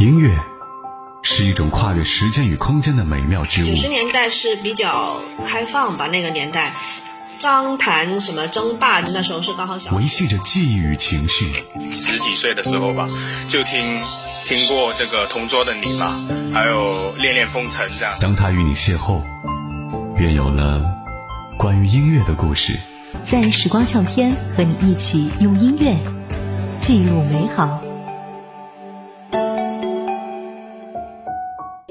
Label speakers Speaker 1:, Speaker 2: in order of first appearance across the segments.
Speaker 1: 音乐是一种跨越时间与空间的美妙之物。
Speaker 2: 九十年代是比较开放吧，那个年代，张谈什么争霸，那时候是刚好小。
Speaker 1: 维系着记忆与情绪。
Speaker 3: 十几岁的时候吧，就听听过这个《同桌的你》吧，还有《恋恋风尘》这样。
Speaker 1: 当他与你邂逅，便有了关于音乐的故事。
Speaker 4: 在时光唱片和你一起用音乐记录美好。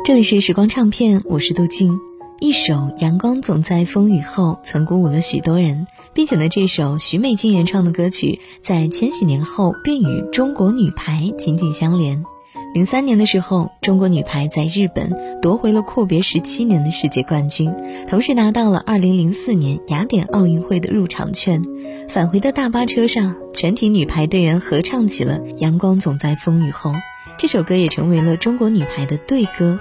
Speaker 4: 这里是时光唱片，我是杜静。一首《阳光总在风雨后》曾鼓舞了许多人，并且呢，这首徐美静原创的歌曲在千禧年后便与中国女排紧紧相连。零三年的时候，中国女排在日本夺回了阔别十七年的世界冠军，同时拿到了二零零四年雅典奥运会的入场券。返回的大巴车上，全体女排队员合唱起了《阳光总在风雨后》，这首歌也成为了中国女排的队歌。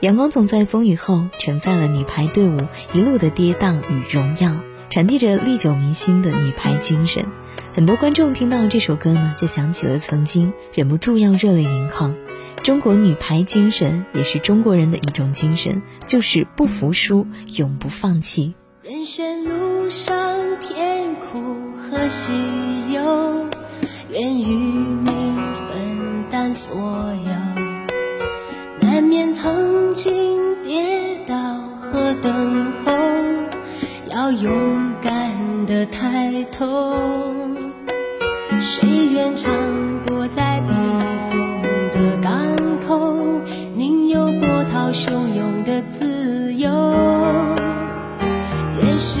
Speaker 4: 阳光总在风雨后，承载了女排队伍一路的跌宕与荣耀，传递着历久弥新的女排精神。很多观众听到这首歌呢，就想起了曾经，忍不住要热泪盈眶。中国女排精神也是中国人的一种精神，就是不服输，永不放弃。
Speaker 5: 人生路上甜苦和喜忧，愿与你分担所有。经跌倒和等候，要勇敢的抬头。谁愿常躲在避风的港口？宁有波涛汹涌的自由。也是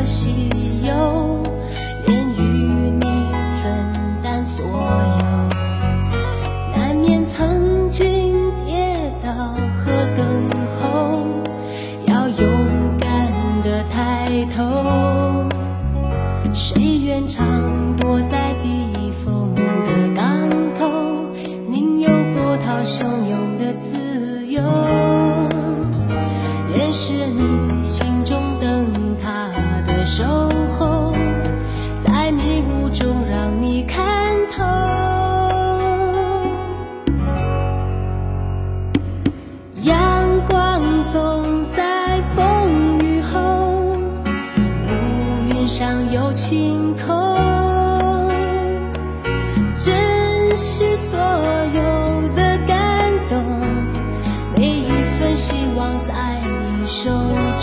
Speaker 5: 苦和喜忧，愿与你分担所有。难免曾经跌倒和等候，要勇敢的抬头。谁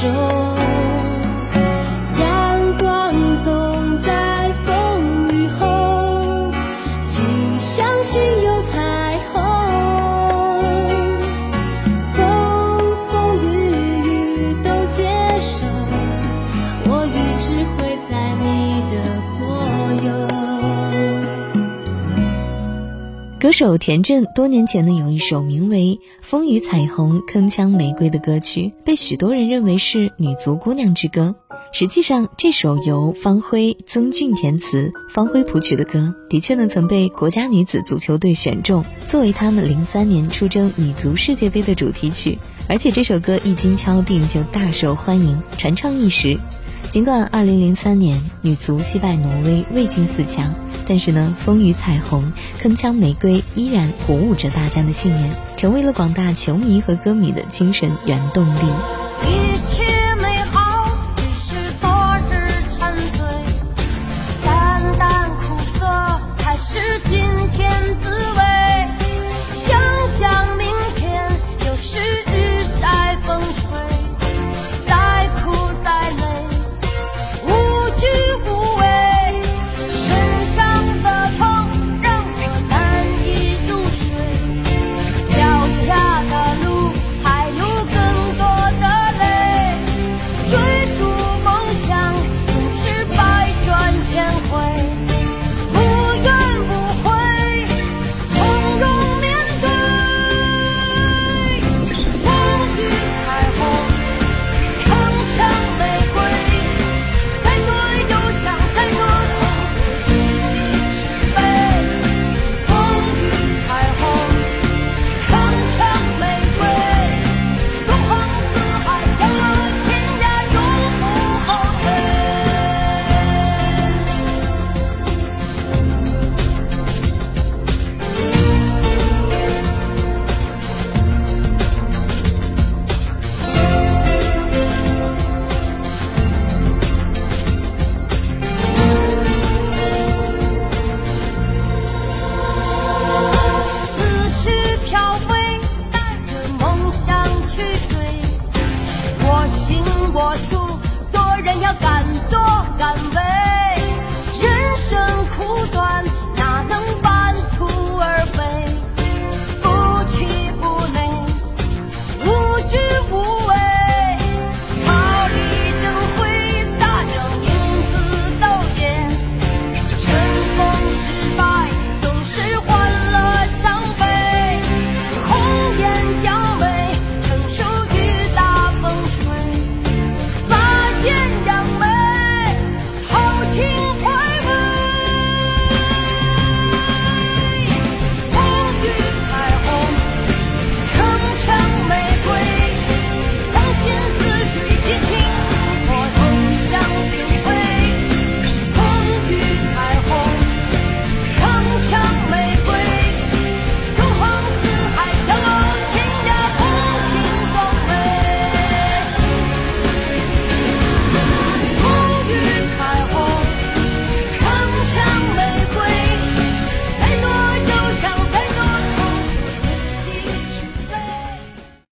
Speaker 5: 中，
Speaker 4: 手田震多年前呢有一首名为《风雨彩虹铿锵玫瑰》的歌曲，被许多人认为是女足姑娘之歌。实际上，这首由方辉、曾俊填词、方辉谱曲的歌，的确呢曾被国家女子足球队选中，作为他们零三年出征女足世界杯的主题曲。而且这首歌一经敲定就大受欢迎，传唱一时。尽管二零零三年女足惜败挪威，未进四强，但是呢，风雨彩虹、铿锵玫瑰依然鼓舞着大家的信念，成为了广大球迷和歌迷的精神原动力。